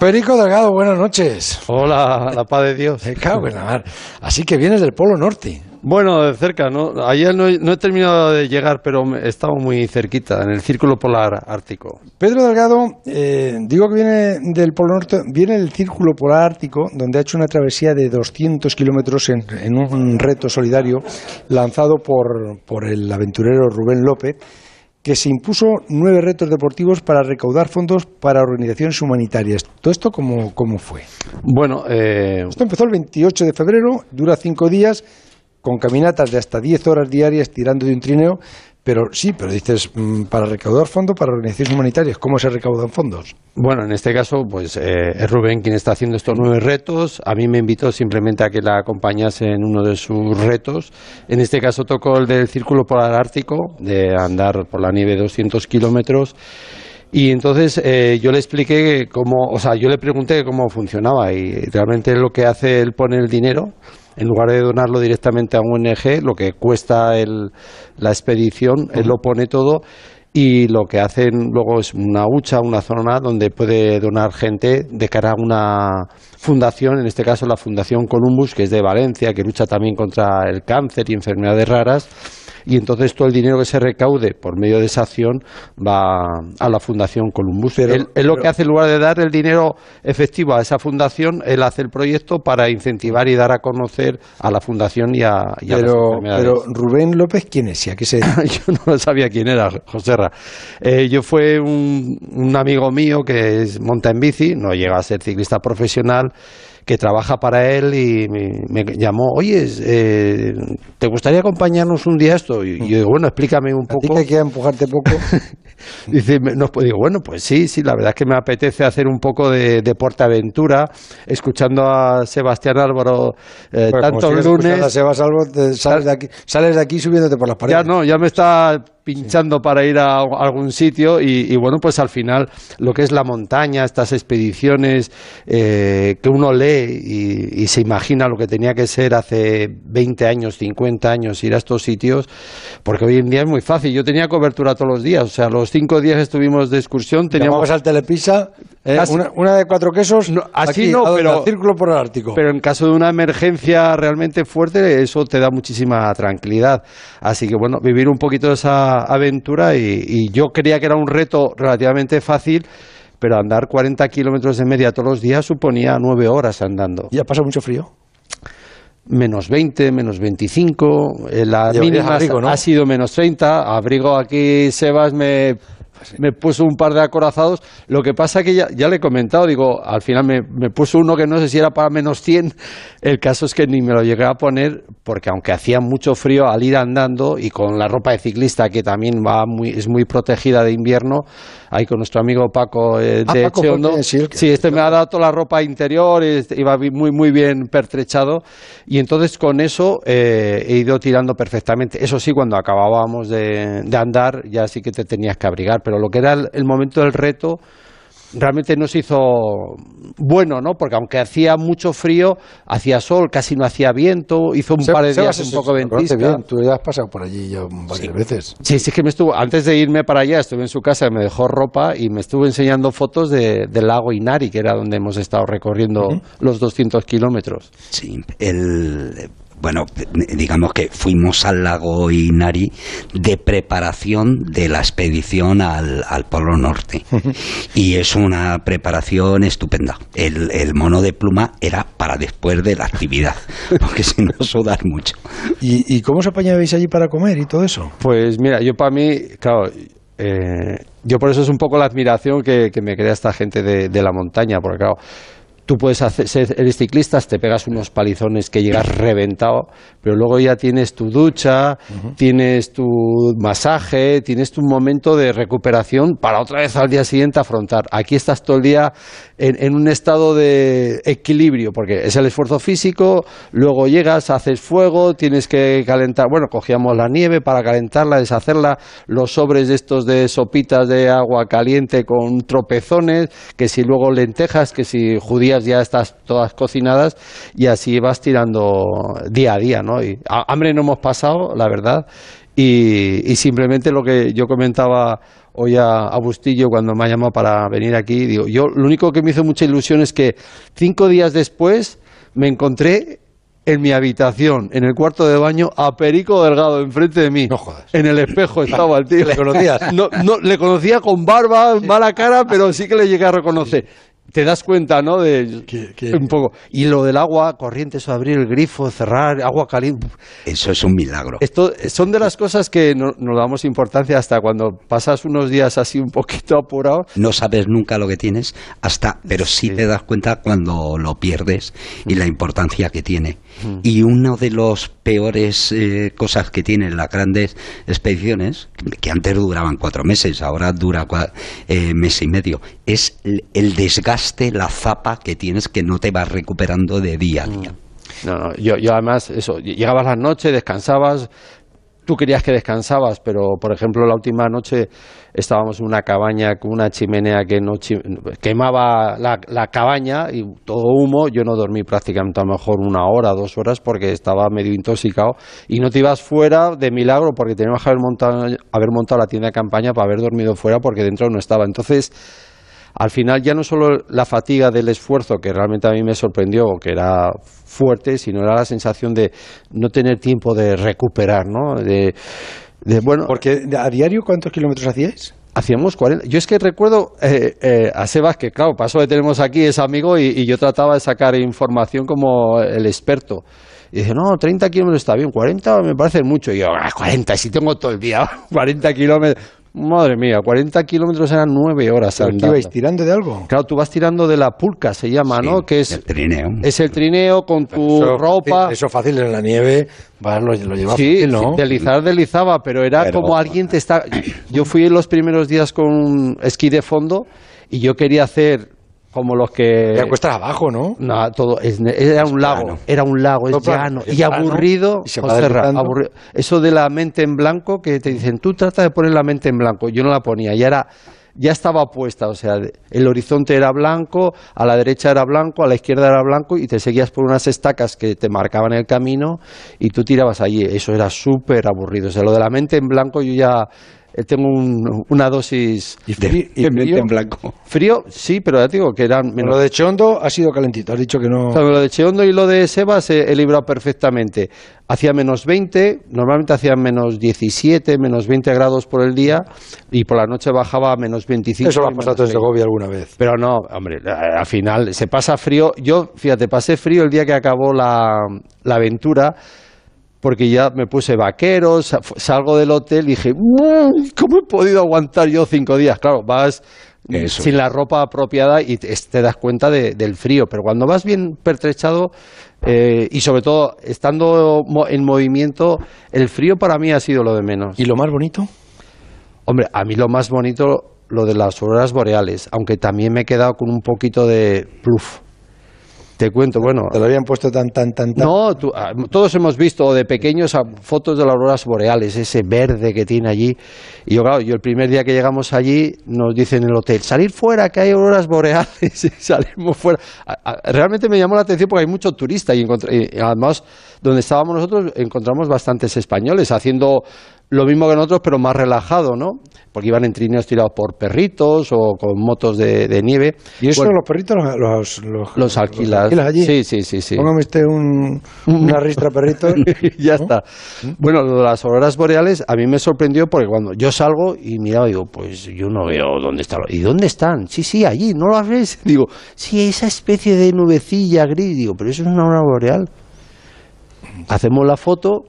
Perico Delgado, buenas noches. Hola, la paz de Dios. Me cago en la mar. Así que vienes del Polo Norte. Bueno, de cerca, ¿no? Ayer no, he terminado de llegar, pero he estado muy cerquita, en el Círculo Polar Ártico. Pedro Delgado, eh, digo que viene del Polo Norte, viene del Círculo Polar Ártico, donde ha hecho una travesía de 200 kilómetros en, en, un reto solidario lanzado por, por el aventurero Rubén López que se impuso nueve retos deportivos para recaudar fondos para organizaciones humanitarias. ¿Todo esto cómo, cómo fue? Bueno, eh... esto empezó el 28 de febrero, dura cinco días, con caminatas de hasta 10 horas diarias tirando de un trineo pero sí, pero dices, mm, para recaudar fondos para organizaciones humanitarias, ¿cómo se recaudan fondos? Bueno, en este caso, pues eh, es Rubén quien está haciendo estos nueve retos. A mí me invitó simplemente a que la acompañase en uno de sus retos. En este caso tocó el del Círculo Polar Ártico, de andar por la nieve 200 kilómetros. Y entonces eh, yo le expliqué cómo, o sea, yo le pregunté cómo funcionaba y realmente lo que hace él pone el dinero en lugar de donarlo directamente a un ONG, lo que cuesta la expedición, él lo pone todo y lo que hacen luego es una hucha, una zona donde puede donar gente de cara a una fundación, en este caso la Fundación Columbus, que es de Valencia, que lucha también contra el cáncer y enfermedades raras y entonces todo el dinero que se recaude por medio de esa acción va a la Fundación Columbus. él, lo que hace, en lugar de dar el dinero efectivo a esa fundación, él hace el proyecto para incentivar y dar a conocer a la fundación y a, y pero, Pero Rubén López, ¿quién es? ¿Y a qué se Yo no sabía quién era, José eh, yo fue un, un amigo mío que es, monta en bici, no llega a ser ciclista profesional que trabaja para él y me, llamó, oye, eh, ¿te gustaría acompañarnos un día esto? Y, yo digo, bueno, explícame un poco. ¿A ti empujarte poco? Dice, no, digo, bueno, pues sí, sí, la verdad es que me apetece hacer un poco de, de portaventura, escuchando a Sebastián Álvaro eh, pues tantos lunes. A Sebastián sales de, aquí, sales de aquí subiéndote por las paredes. Ya no, ya me está pinchando para ir a algún sitio y, bueno, pues al final lo que es la montaña, estas expediciones eh, que uno lee y, se imagina lo que tenía que ser hace 20 años, 50 años ir a estos sitios, porque hoy en día es muy fácil. Yo tenía cobertura todos los días, o sea, los cinco días estuvimos de excursión. Teníamos al Telepisa, eh, una, de cuatro quesos, así no, pero, círculo por el Ártico. Pero en caso de una emergencia realmente fuerte, eso te da muchísima tranquilidad. Así que bueno, vivir un poquito esa aventura y, yo creía que era un reto relativamente fácil pero andar 40 kilómetros de media todos los días suponía nueve horas andando. ¿Y ha pasado mucho frío? Menos 20, menos 25, eh, la mínima ha sido menos 30. Abrigo aquí, Sebas me me puso un par de acorazados. Lo que pasa que ya, le he comentado, digo, al final me, me, puso uno que no sé si era para menos 100. El caso es que ni me lo llegué a poner porque aunque hacía mucho frío al ir andando y con la ropa de ciclista que también va muy, es muy protegida de invierno, ahí con nuestro amigo Paco eh, ah, de Paco, sí, este me ha dado toda la ropa interior, iba muy, muy bien pertrechado. Y entonces con eso eh, he ido tirando perfectamente. Eso sí, cuando acabábamos de, de andar ya sí que te tenías que abrigar. Pero lo que era el, momento del reto realmente no se hizo bueno, ¿no? Porque aunque hacía mucho frío, hacía sol, casi no hacía viento, hizo un par de días un poco ventisca. Bien. Tú ya has pasado por allí ya varias veces. Sí, sí, que me estuvo, antes de irme para allá, estuve en su casa, me dejó ropa y me estuvo enseñando fotos de, del lago Inari, que era donde hemos estado recorriendo los 200 kilómetros. Sí, el bueno, digamos que fuimos al lago Inari de preparación de la expedición al, Polo Norte. y es una preparación estupenda. El, el, mono de pluma era para después de la actividad, porque si no sudar mucho. ¿Y, ¿Y, cómo os apañabais allí para comer y todo eso? Pues mira, yo para mí, claro, eh, yo por eso es un poco la admiración que, me crea esta gente de, de la montaña, porque claro, tú puedes hacer, ser, eres ciclista, te pegas unos palizones que llegas reventado, pero luego ya tienes tu ducha, tienes tu masaje, tienes tu momento de recuperación para otra vez al día siguiente afrontar. Aquí estás todo el día en, un estado de equilibrio, porque es el esfuerzo físico, luego llegas, haces fuego, tienes que calentar, bueno, cogíamos la nieve para calentarla, deshacerla, los sobres de estos de sopitas de agua caliente con tropezones, que si luego lentejas, que si judías ya estás todas cocinadas y así vas tirando día a día, ¿no? Y hambre no hemos pasado, la verdad, y, simplemente lo que yo comentaba hoy a, a Bustillo cuando me ha llamado para venir aquí. Digo, yo lo único que me hizo mucha ilusión es que cinco días después me encontré en mi habitación, en el cuarto de baño, a Perico Delgado enfrente de mí. No jodas. En el espejo estaba el tío. ¿Le conocías? No, no, le conocía con barba, mala cara, pero sí que le llegué a reconocer. Te das cuenta, ¿no? De Que- que- un poco. Y lo del agua corriente, eso abrir el grifo, cerrar, agua caliente. Eso es un milagro. Esto son de las cosas que no, nos damos importancia hasta cuando pasas unos días así un poquito apurado. No sabes nunca lo que tienes hasta, pero sí, te das cuenta cuando lo pierdes y la importancia que tiene. Y uno de los peores eh, cosas que tienen las grandes expediciones, que antes duraban cuatro meses, ahora dura eh, mes y medio, es el, el desgaste, la zapa que tienes que no te vas recuperando de día a día. No, no, yo, yo además, eso, llegabas la noche, descansabas, tú querías que descansabas, pero por ejemplo la última noche estábamos en una cabaña con una chimenea que no chi- quemaba la, la cabaña y todo humo, yo no dormí prácticamente a lo mejor una hora, dos horas porque estaba medio intoxicado y no te ibas fuera de milagro porque teníamos que haber montado, haber montado la tienda de campaña para haber dormido fuera porque dentro no estaba. Entonces, al final ya no solo la fatiga del esfuerzo, que realmente a mí me sorprendió, que era fuerte, sino era la sensación de no tener tiempo de recuperar, ¿no? De, de, bueno, Porque a diario, ¿cuántos kilómetros hacíais? hacíamos 40. Yo es que recuerdo eh, eh, a Sebas, que claro, pasó que tenemos aquí, es amigo, y, y yo trataba de sacar información como el experto. Y dice, no, 30 kilómetros está bien, 40 me parece mucho. Y yo, ah, 40, si tengo todo el día, 40 kilómetros. Madre mía, 40 kilómetros eran 9 horas ¿Pero que andando. ibais tirando de algo? Claro, tú vas tirando de la pulca, se llama, Sí, ¿no? Que es, el trineo. es el trineo con tu Eso ropa. Eso fácil en la nieve, vas, lo, lo llevas Sí, fácil, ¿no? deslizar, deslizaba, pero era Pero- como alguien te está... Yo fui en los primeros días con un esquí de fondo y yo quería hacer como los que... Cuesta abajo, ¿no? No, todo es, era un lago, era un lago, es llano y aburrido. y se va José aburrido. Eso de la mente en blanco que te dicen, tú trata de poner la mente en blanco. Yo no la ponía, ya era ya estaba puesta, o sea, el horizonte era blanco, a la derecha era blanco, a la izquierda era blanco y te seguías por unas estacas que te marcaban el camino y tú tirabas allí. Eso era súper aburrido. O sea, lo de la mente en blanco yo ya tengo un- una dosis frío, en blanco. frío, sí, pero ya te digo que eran menos Lo de Chondo ha sido calentito, has dicho que no... o sea, lo de Cheondo y lo de Sebas he, he librado perfectamente. Hacía menos 20, normalmente hacía menos 17, menos 20 grados por el día y por la noche bajaba a menos 25. Eso lo has pasado en menos 20. Segovia alguna vez. Pero no, hombre, a- al final se pasa frío. Yo, fíjate, pasé frío el día que acabó la, la aventura porque ya me puse vaqueros, salgo del hotel y dije, "Mm, ¿cómo he podido aguantar yo cinco días? Claro, vas Eso sin la ropa apropiada y te, das cuenta de- del frío, pero cuando vas bien pertrechado eh, y sobre todo estando en movimiento, el frío para mí ha sido lo de menos. ¿Y lo más bonito? Hombre, a mí lo más bonito, lo de las auroras boreales, aunque también me he quedado con un poquito de pluf. Te cuento, bueno. Te lo habían puesto tan, tan, tan, tan... No, tú- ah, todos hemos visto de pequeños a- fotos de las auroras boreales, ese verde que tiene allí. Y yo, claro, yo el primer día que llegamos allí nos dicen en el hotel, salir fuera, que hay auroras boreales. Y salimos fuera. Realmente me llamó la atención porque hay mucho turista y, y además donde estábamos nosotros encontramos bastantes españoles haciendo lo mismo que nosotros, pero más relajado, ¿no? Porque iban en trineos tirados por perritos o con motos de, de nieve. ¿Y eso Bueno, los perritos los, los, los, los alquilas. allí? Sí, sí, sí, sí. Póngame usted un, una ristra perritos. ya ¿no? está. Bueno, lo de las auroras boreales a mí me sorprendió porque cuando yo salgo y miraba, digo, pues yo no veo dónde están. ¿Y dónde están? Sí, sí, allí, ¿no las ves? Digo, sí, esa especie de nubecilla gris. Digo, pero eso es una aurora boreal. Hacemos la foto,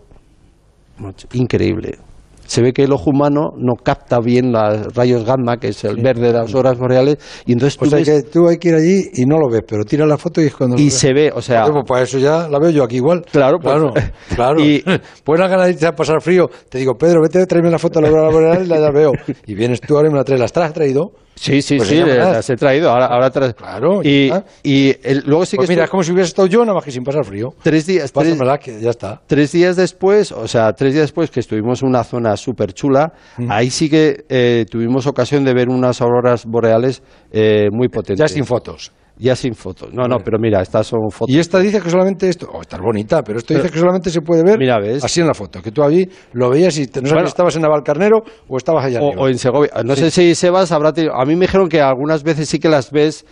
increíble. Se ve que el ojo humano no capta bien los rayos gamma, que es el verde de las auroras boreales, y entonces tú O sea ves- que tú hay que ir allí y no lo ves, pero tira la foto y es cuando... lo y ves. se ve, o sea, pues para eso ya la veo yo aquí igual. Claro, pues- claro, claro. Y- pues la ganas de pasar frío. Te digo, Pedro, vete a traerme la foto de la aurora boreal y la ya veo. Y vienes tú ahora y me la traes. ¿Las has traído? Sí, sí, Pues sí, las he traído. Ahora, ahora tra- Claro, Y, ya está. y el- luego sí que Pues mira, es como si hubiese estado yo nada más que sin pasar frío. tres días, tres, que ya está. tres días después, o sea, tres días después que estuvimos en una zona súper chula, ahí sí que eh, tuvimos ocasión de ver unas auroras boreales eh, muy potentes. Ya sin fotos. Ya sin fotos. No, no, pero mira, estas son fotos. Y esta dice que solamente esto, oh, está bonita, pero esto dice que solamente se puede ver Mira, ¿ves? así en la foto, que tú allí lo veías y te, no Bueno. estabas en Navalcarnero o estabas allá o, arriba. o en Segovia. No sé si Sebas habrá tenido. A mí me dijeron que algunas veces sí que las ves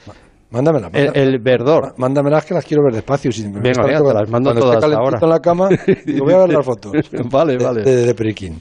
Mándamela, el, mándamela. el verdor. Mándamelas que las quiero ver despacio. Si me Venga, te las mando todas ahora. en la cama, digo, voy a ver las fotos. Vale, de- vale. De, de Periquín.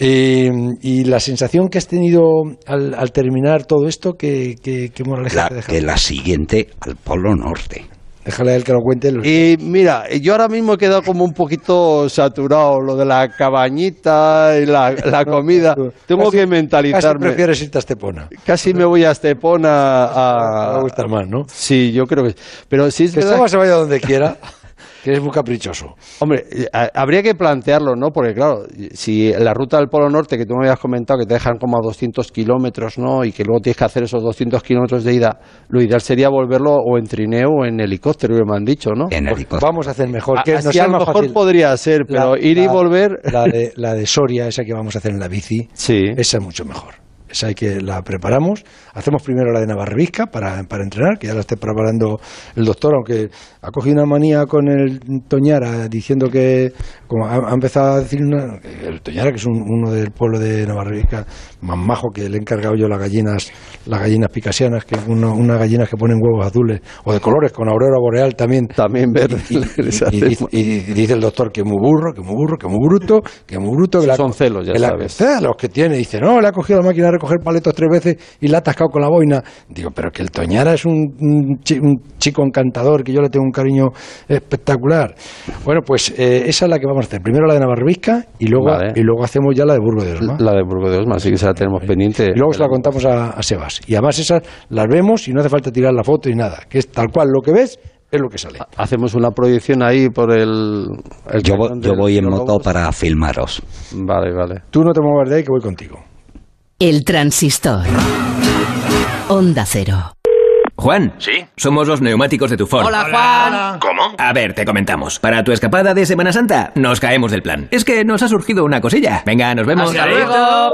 Eh, y la sensación que has tenido al, al terminar todo esto, ¿qué, qué, qué moraleja La, te deja? que la siguiente al Polo Norte. Déjale a él que lo cuente. los- Y mira, yo ahora mismo he quedado como un poquito saturado, lo de la cabañita y la, la comida. Tengo casi- que Casi mentalizarme. prefieres irte a Estepona. Casi me voy a Estepona a... a gustar más, ¿no? Sí, yo creo que... Pero sí es Que verdad se vaya donde quiera, que es muy caprichoso. Hombre, eh, ha- habría que plantearlo, ¿no? Porque claro, si la ruta del Polo Norte que tú me habías comentado que te dejan como a 200 kilómetros, ¿no? Y que luego tienes que hacer esos 200 kilómetros de ida, lo ideal sería volverlo o en trineo o en helicóptero, que me han dicho, ¿no? En helicóptero. Vamos a hacer mejor. Que A- nos así a lo mejor fácil. podría ser, pero La- ir y la- volver... La de, la de Soria, esa que vamos a hacer en la bici, Sí. esa es mucho mejor. Esa hay que la preparamos. Hacemos primero la de Navarrevisca para, para entrenar, que ya la esté preparando el doctor, aunque ha cogido una manía con el Toñara diciendo que, como ha, ha empezado a decir una- el Toñara, que es un- uno del pueblo de Navarrevisca, más majo que le he encargado yo las gallinas, las gallinas picasianas, que uno- unas gallinas que ponen huevos azules o de colores, con aurora boreal también. También verde. Y, y- y y dice el doctor que muy burro, que muy burro, que muy bruto, que muy bruto. Que Esos la- son celos, ya que la- sabes. celos que tiene. Dice, no, le ha cogido la máquina de recoger paletos tres veces y la ha atascado con la boina. Digo, pero que el Toñara es un, un chi- un chico encantador, que yo le tengo un cariño espectacular. Bueno, pues eh, esa es la que vamos a hacer. Primero la de Navarrevisca y luego, Vale. y luego hacemos ya la de Burgo de Osma. La de Burgo de Osma, sí que se la tenemos pendiente. Y luego se la contamos a, a Sebas. Y además esas las vemos y no hace falta tirar la foto y nada. Que es tal cual lo que ves es lo que sale. Hacemos una proyección ahí por el... el Yo, voy en moto para filmaros. Vale, vale. Tú no te muevas de ahí que voy contigo. El transistor. Onda cero. Juan. ¿Sí? Somos los neumáticos de tu Ford. Hola, Juan. ¿Cómo? A ver, te comentamos. Para tu escapada de Semana Santa, nos caemos del plan. Es que nos ha surgido una cosilla. Venga, nos vemos. Hasta luego.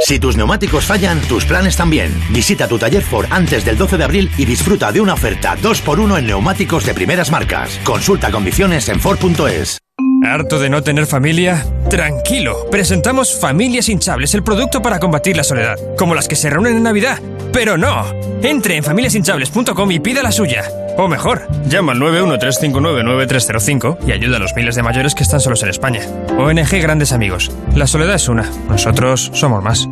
Si tus neumáticos fallan, tus planes también. Visita tu taller Ford antes del 12 de abril y disfruta de una oferta 2x1 en neumáticos de primeras marcas. Consulta condiciones en Ford.es. ¿Harto de no tener familia? Tranquilo, presentamos Familias Hinchables, el producto para combatir la soledad, como las que se reúnen en Navidad. Pero no, entre en familiashinchables.com y pida la suya. O mejor, llama al 913599305 y ayuda a los miles de mayores que están solos en España. ONG Grandes Amigos. La soledad es una, nosotros somos más.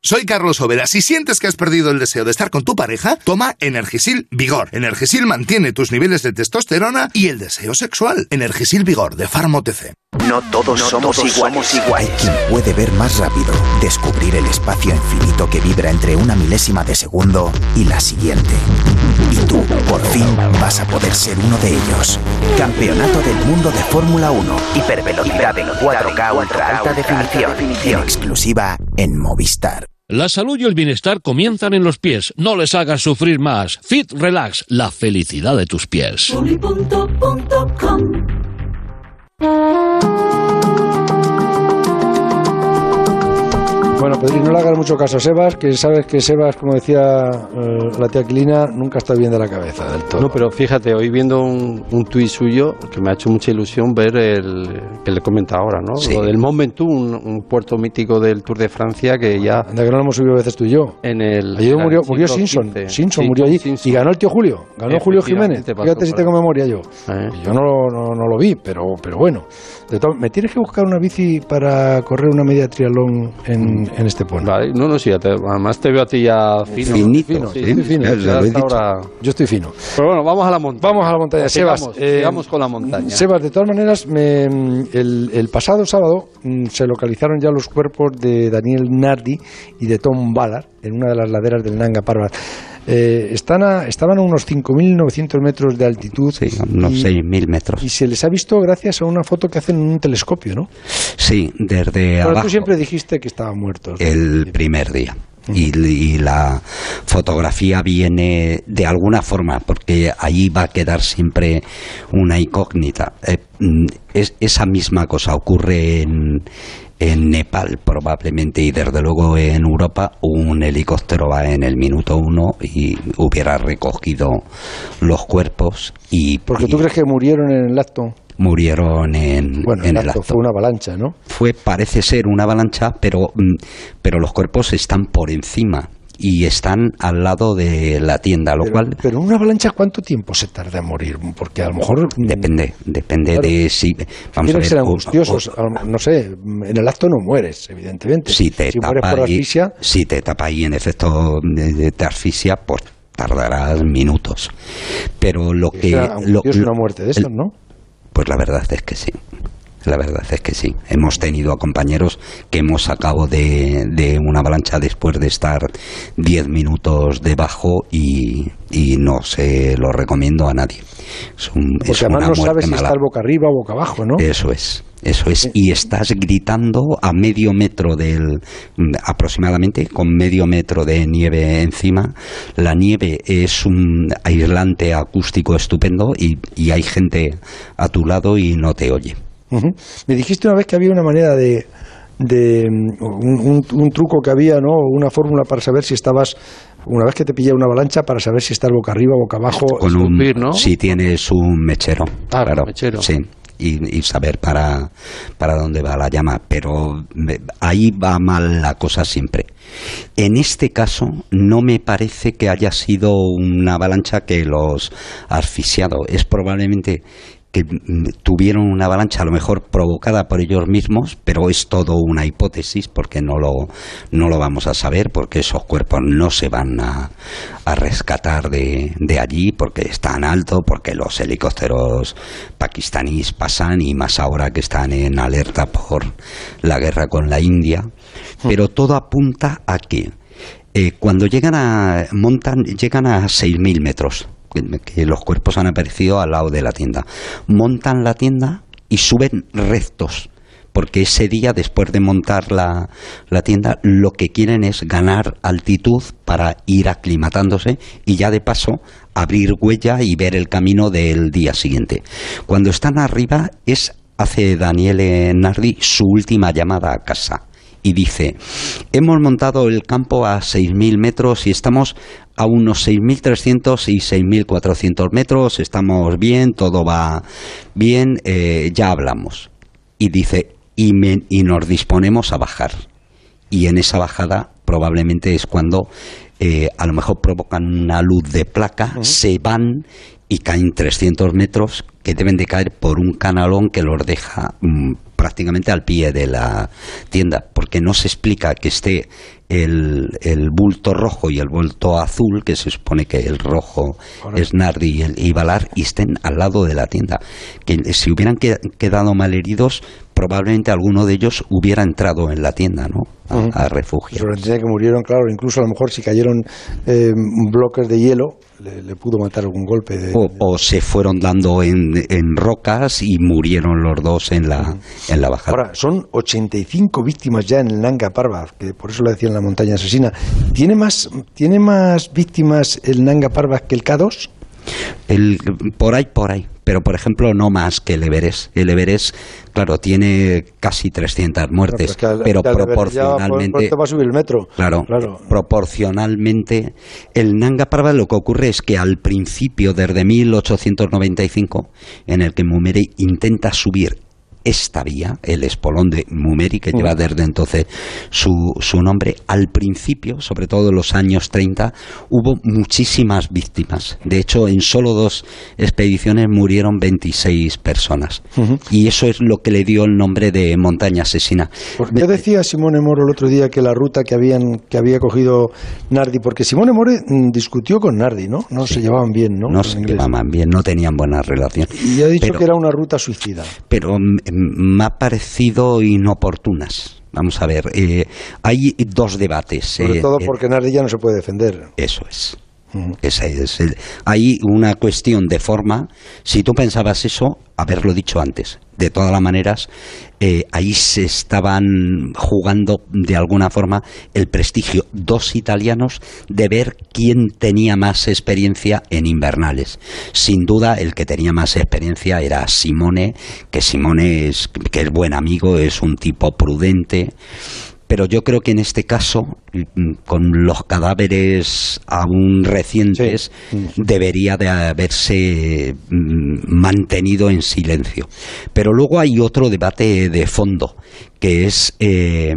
Soy Carlos Overa. Si sientes que has perdido el deseo de estar con tu pareja, toma Energisil Vigor. Energisil mantiene tus niveles de testosterona y el deseo sexual. Energisil Vigor de OTC. No todos somos iguales. Hay quien puede ver más rápido, descubrir el espacio infinito que vibra entre una milésima de segundo y la siguiente. Y tú, por fin, vas a poder ser uno de ellos. Campeonato del mundo de Fórmula 1. Hipervelocidad en 4K ultra alta definición. En exclusiva en Movistar. La salud y el bienestar comienzan en los pies. No les hagas sufrir más. Fit Relax, la felicidad de tus pies. Bueno, Pedri, no le hagas mucho caso a Sebas, que sabes que Sebas, como decía eh, la tía Aquilina, nunca está bien de la cabeza del todo. No, pero fíjate, hoy viendo un, un tuit suyo que me ha hecho mucha ilusión ver el que le comenta ahora, ¿no? Sí. Lo del un, un puerto mítico del Tour de Francia que ya Anda que no lo hemos subido veces tú y yo. en el Ayer murió, murió Simpson. Simpson murió allí. Simpson. Y ganó el tío Julio. Ganó Julio Jiménez. Pasó Fíjate si tengo memoria yo. Eh. Yo no, lo- no, no lo vi, pero, pero bueno. De me tienes que buscar una bici para correr una media triatlón en, en Estepona. Vale, no, no, sí, ya te- además te veo a ti ya fino. Finito, fino, sí, estoy fino, ya ya ahora- Yo estoy fino. Pero bueno, vamos a la montaña. Vamos a la montaña. Sigamos, Sebas, eh, sigamos con la montaña. Sebas, de todas maneras, me- el, el pasado sábado mm, se localizaron ya los cuerpos de Daniel Nardi y de Tom Ballard en una de las laderas del Nanga Parbat. Eh, están a- estaban a unos 5.900 metros de altitud Sí, unos y, 6.000 metros. y se les ha visto gracias a una foto que hacen en un telescopio, ¿no? Sí, desde Pero abajo. tú siempre dijiste que estaban muertos. el primer día. Y, y la fotografía viene de alguna forma, porque allí va a quedar siempre una incógnita. Eh, mm, es- esa misma cosa ocurre en, En Nepal probablemente y desde luego en Europa un helicóptero va en el minuto uno y hubiera recogido los cuerpos y... Porque tú crees que murieron en el acto. Murieron en, bueno, en el acto. Fue una avalancha, ¿no? Fue, parece ser una avalancha, pero, mm, pero los cuerpos están por encima y están al lado de la tienda, lo pero, cual... Pero una avalancha, ¿cuánto tiempo se tarda en morir? Porque a lo mejor... Depende, depende Claro. de si... Vamos a ver, ser angustiosos. o- no sé, en el acto no mueres, evidentemente. si te si tapa por y- asfixia, si te tapa y en efecto te asfixia, pues tardarás minutos. Pero lo que... lo- lo- una muerte de estas, ¿no? Pues la verdad es que sí. La verdad es que sí. Hemos tenido a compañeros que hemos sacado de, de una avalancha después de estar 10 minutos debajo y, y no se lo recomiendo a nadie. Es, un- Porque es además una no sabes si mala. estás boca arriba o boca abajo, ¿no? Eso es, eso es. Y estás gritando a medio metro del, mm, aproximadamente, con medio metro de nieve encima. La nieve es un aislante acústico estupendo y, y hay gente a tu lado y no te oye. Me dijiste una vez que había una manera de, de mm, un, un- un truco que había, ¿no? Una fórmula para saber si estabas, una vez que te pilla una avalancha, para saber si estás boca arriba, boca abajo. Con un, escupir, ¿no? Si tienes un mechero. Ah, claro. mechero. Sí. Y, y saber para, para dónde va la llama. Pero ahí va mal la cosa siempre. En este caso, no me parece que haya sido una avalancha que los ha asfixiado. Es probablemente que mm, tuvieron una avalancha a lo mejor provocada por ellos mismos, pero es todo una hipótesis porque no lo, no lo vamos a saber, porque esos cuerpos no se van a, a rescatar de, de allí, porque es tan alto, porque los helicópteros pakistaníes pasan y más ahora que están en alerta por la guerra con la India. Pero todo apunta a que eh, cuando llegan a montan llegan a 6.000 metros que, los cuerpos han aparecido al lado de la tienda. Montan la tienda y suben rectos porque ese día después de montar la, la tienda lo que quieren es ganar altitud para ir aclimatándose y ya de paso abrir huella y ver el camino del día siguiente. Cuando están arriba es hace Daniele Nardi su última llamada a casa y dice, hemos montado el campo a 6.000 metros y estamos a unos 6.300 y 6.400 metros, estamos bien, todo va bien, eh, ya hablamos. Y dice, y, me- y nos disponemos a bajar. Y en esa bajada probablemente es cuando eh, a lo mejor provocan una luz de placa, se van y caen 300 metros que deben de caer por un canalón que los deja mm, prácticamente al pie de la tienda, porque no se explica que esté el, el bulto rojo y el bulto azul, que se supone que el rojo es Nardi y, el, y Valar, y estén al lado de la tienda. Que si hubieran que- quedado malheridos, probablemente alguno de ellos hubiera entrado en la tienda, ¿no? A, Ujú. a refugio. Que murieron, claro, incluso a lo mejor si cayeron eh, bloques de hielo, le, le pudo matar algún golpe. De, O, o se fueron dando en, en rocas y murieron los dos en la, en la bajada. Ahora, son 85 víctimas ya en el Nanga Parbat, que por eso le decían la montaña asesina. ¿Tiene más, ¿Tiene más víctimas el Nanga Parbat que el K2? El, por ahí, por ahí. Pero, por ejemplo, no más que el Everest. El Everest, claro, tiene casi 300 muertes, pero proporcionalmente... subir el metro. Claro, Claro. proporcionalmente. El Nanga Parbat lo que ocurre es que al principio, desde 1895, en el que Mumeri intenta subir esta vía, el espolón de Mumeri, que lleva desde entonces su, su nombre, al principio, sobre todo en los años 30, hubo muchísimas víctimas. De hecho, en solo dos expediciones murieron 26 personas. Y eso es lo que le dio el nombre de montaña asesina. ¿Por qué decía Simone Moro el otro día que la ruta que habían que había cogido Nardi? Porque Simone Moro mm, discutió con Nardi, ¿no? No se llevaban bien, ¿no? No se llevaban bien, no tenían buena relación. Y ha dicho Pero- que era una ruta suicida. pero mm, me ha parecido inoportunas. Vamos a ver, eh, hay dos debates. Sobre eh, todo eh, porque Nardi ya no se puede defender. Eso es. Esa es el- hay una cuestión de forma. Si tú pensabas eso, haberlo dicho antes. De todas las maneras, eh, ahí se estaban jugando de alguna forma el prestigio dos italianos de ver quién tenía más experiencia en invernales. Sin duda, el que tenía más experiencia era Simone, que Simone es que es buen amigo, es un tipo prudente. Pero yo creo que en este caso, mm, con los cadáveres aún recientes, debería de haberse mm, mantenido en silencio. Pero luego hay otro debate de fondo, que es eh,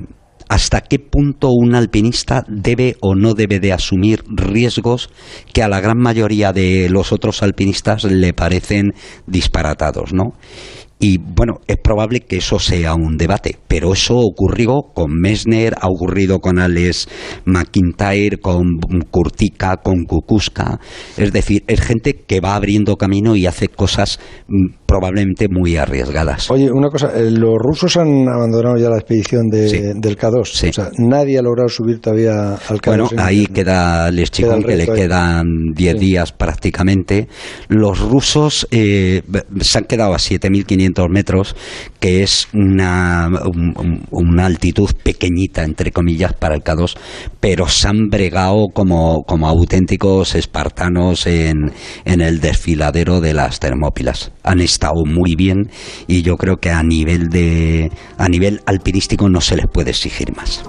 hasta qué punto un alpinista debe o no debe de asumir riesgos que a la gran mayoría de los otros alpinistas le parecen disparatados, ¿no? Y bueno, es probable que eso sea un debate, pero eso ocurrió con Messner, ha ocurrido con Alex McIntyre, con Kurtika, con Kukuska. Es decir, es gente que va abriendo camino y hace cosas mm, probablemente muy arriesgadas. Oye, una cosa, eh, los rusos han abandonado ya la expedición de- del K2. O sea, nadie ha logrado subir todavía al K2. Bueno, en ahí queda Les Queda el Chicón, que le ahí. quedan 10 días prácticamente. Los rusos eh, se han quedado a 7.500 metros, que es una, un- un- una altitud pequeñita, entre comillas, para el K2, pero se han bregado como, como auténticos espartanos en, en el desfiladero de las Termópilas. Han estado muy bien y yo creo que a nivel, de, a nivel alpinístico no se les puede exigir más.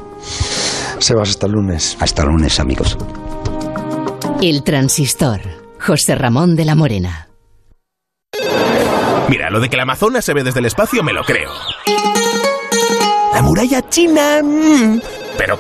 Sebas, hasta el lunes. Hasta el lunes, amigos. El transistor. José Ramón de la Morena. Mira, lo de que la Amazonas se ve desde el espacio me lo creo. La muralla china... mm, Pero